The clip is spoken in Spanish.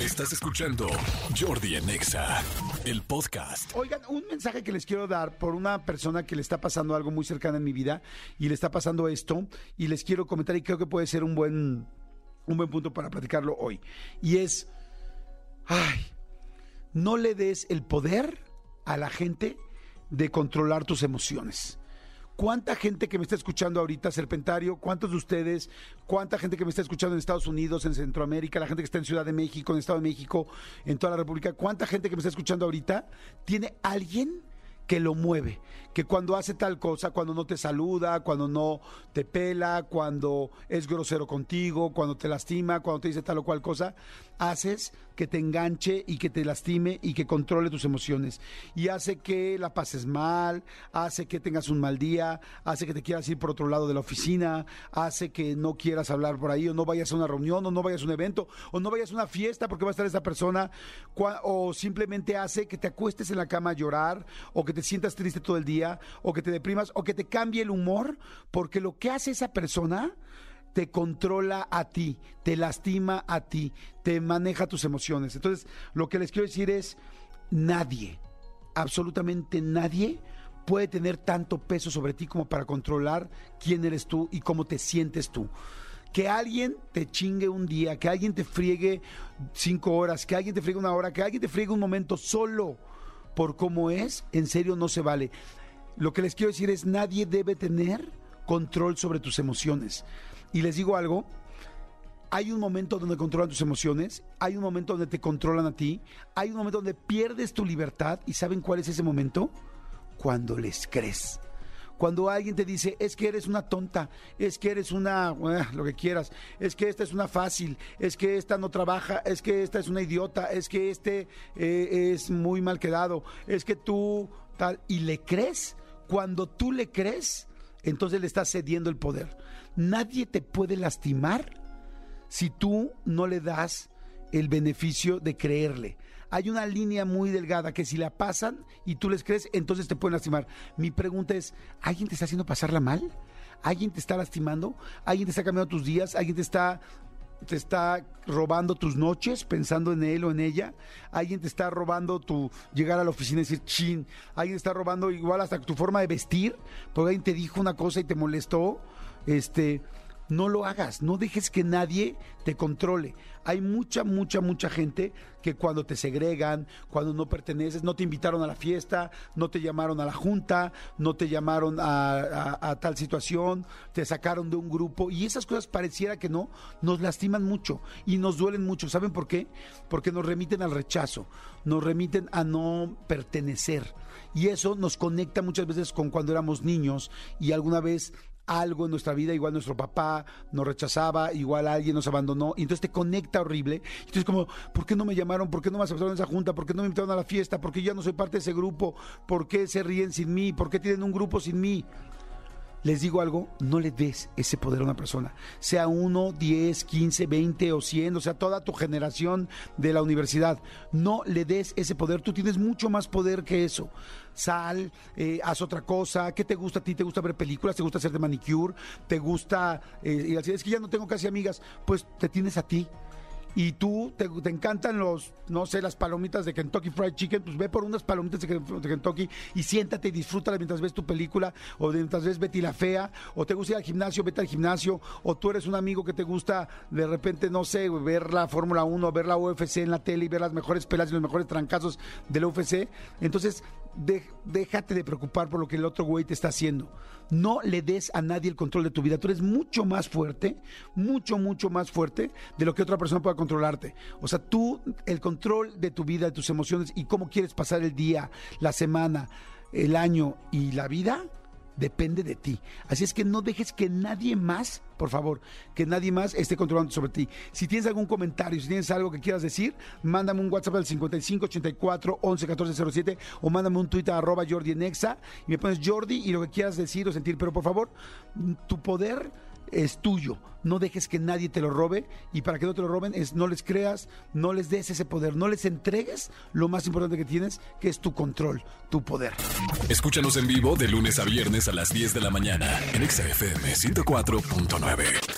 Estás escuchando Jordi Anexa, el podcast. Oigan, un mensaje que les quiero dar por una persona que le está pasando algo muy cercano en mi vida y le está pasando esto y les quiero comentar y creo que puede ser un buen un buen punto para platicarlo hoy. Y es ay, no le des el poder a la gente de controlar tus emociones. ¿Cuánta gente que me está escuchando ahorita, Serpentario? ¿Cuántos de ustedes? ¿Cuánta gente que me está escuchando en Estados Unidos, en Centroamérica, la gente que está en Ciudad de México, en Estado de México, en toda la República? ¿Cuánta gente que me está escuchando ahorita tiene alguien que lo mueve? Que cuando hace tal cosa, cuando no te saluda, cuando no te pela, cuando es grosero contigo, cuando te lastima, cuando te dice tal o cual cosa, haces que te enganche y que te lastime y que controle tus emociones. Y hace que la pases mal, hace que tengas un mal día, hace que te quieras ir por otro lado de la oficina, hace que no quieras hablar por ahí o no vayas a una reunión o no vayas a un evento o no vayas a una fiesta porque va a estar esa persona o simplemente hace que te acuestes en la cama a llorar o que te sientas triste todo el día o que te deprimas o que te cambie el humor porque lo que hace esa persona te controla a ti, te lastima a ti, te maneja tus emociones. Entonces, lo que les quiero decir es, nadie, absolutamente nadie puede tener tanto peso sobre ti como para controlar quién eres tú y cómo te sientes tú. Que alguien te chingue un día, que alguien te friegue cinco horas, que alguien te friegue una hora, que alguien te friegue un momento solo por cómo es, en serio no se vale. Lo que les quiero decir es, nadie debe tener control sobre tus emociones. Y les digo algo, hay un momento donde controlan tus emociones, hay un momento donde te controlan a ti, hay un momento donde pierdes tu libertad y ¿saben cuál es ese momento? Cuando les crees. Cuando alguien te dice, es que eres una tonta, es que eres una, eh, lo que quieras, es que esta es una fácil, es que esta no trabaja, es que esta es una idiota, es que este eh, es muy mal quedado, es que tú tal, y le crees, cuando tú le crees, entonces le estás cediendo el poder. Nadie te puede lastimar si tú no le das el beneficio de creerle. Hay una línea muy delgada que si la pasan y tú les crees, entonces te pueden lastimar. Mi pregunta es, ¿alguien te está haciendo pasarla mal? ¿Alguien te está lastimando? ¿Alguien te está cambiando tus días? ¿Alguien te está te está robando tus noches pensando en él o en ella. Alguien te está robando tu llegar a la oficina y decir chin. Alguien está robando igual hasta tu forma de vestir. Porque alguien te dijo una cosa y te molestó. Este, no lo hagas. No dejes que nadie te controle. Hay mucha, mucha, mucha gente que cuando te segregan, cuando no perteneces, no te invitaron a la fiesta, no te llamaron a la junta, no te llamaron a, tal situación, te sacaron de un grupo y esas cosas pareciera que no, nos lastiman mucho y nos duelen mucho. ¿Saben por qué? Porque nos remiten al rechazo, nos remiten a no pertenecer y eso nos conecta muchas veces con cuando éramos niños y alguna vez algo en nuestra vida, igual nuestro papá nos rechazaba, igual alguien nos abandonó, y entonces te conecta horrible. Entonces como, ¿por qué no me llamaron? ¿Por qué no me aceptaron en esa junta? ¿Por qué no me invitaron a la fiesta? ¿Por qué ya no soy parte de ese grupo? ¿Por qué se ríen sin mí? ¿Por qué tienen un grupo sin mí? Les digo algo, no le des ese poder a una persona. Sea uno, 10, 15, 20 o 100, o sea, toda tu generación de la universidad. No le des ese poder. Tú tienes mucho más poder que eso. Sal, eh, haz otra cosa. ¿Qué te gusta a ti? ¿Te gusta ver películas? ¿Te gusta hacerte manicure? ¿Te gusta eh, ir al cine? Es que ya no tengo casi amigas. Pues te tienes a ti y tú te, encantan los, no sé, las palomitas de Kentucky Fried Chicken, pues ve por unas palomitas de, Ken- de Kentucky y siéntate y disfrútala mientras ves tu película o mientras ves Betty la Fea, o te gusta ir al gimnasio, vete al gimnasio, o tú eres un amigo que te gusta de repente, no sé, ver la Fórmula 1, ver la UFC en la tele y ver las mejores pelas y los mejores trancazos de la UFC. Entonces, de- déjate de preocupar por lo que el otro güey te está haciendo. No le des a nadie el control de tu vida. Tú eres mucho más fuerte, mucho, mucho más fuerte de lo que otra persona pueda controlarte. O sea, tú, el control de tu vida, de tus emociones y cómo quieres pasar el día, la semana, el año y la vida, depende de ti. Así es que no dejes que nadie más, por favor, que nadie más esté controlando sobre ti. Si tienes algún comentario, si tienes algo que quieras decir, mándame un WhatsApp al 55 84 11 14 07 o mándame un a arroba Jordi en y me pones Jordi y lo que quieras decir o sentir. Pero por favor, tu poder es tuyo. No dejes que nadie te lo robe y para que no te lo roben es no les creas, no les des ese poder, no les entregues lo más importante que tienes, que es tu control, tu poder. Escúchanos en vivo de lunes a viernes a las 10 de la mañana en XFM 104.9.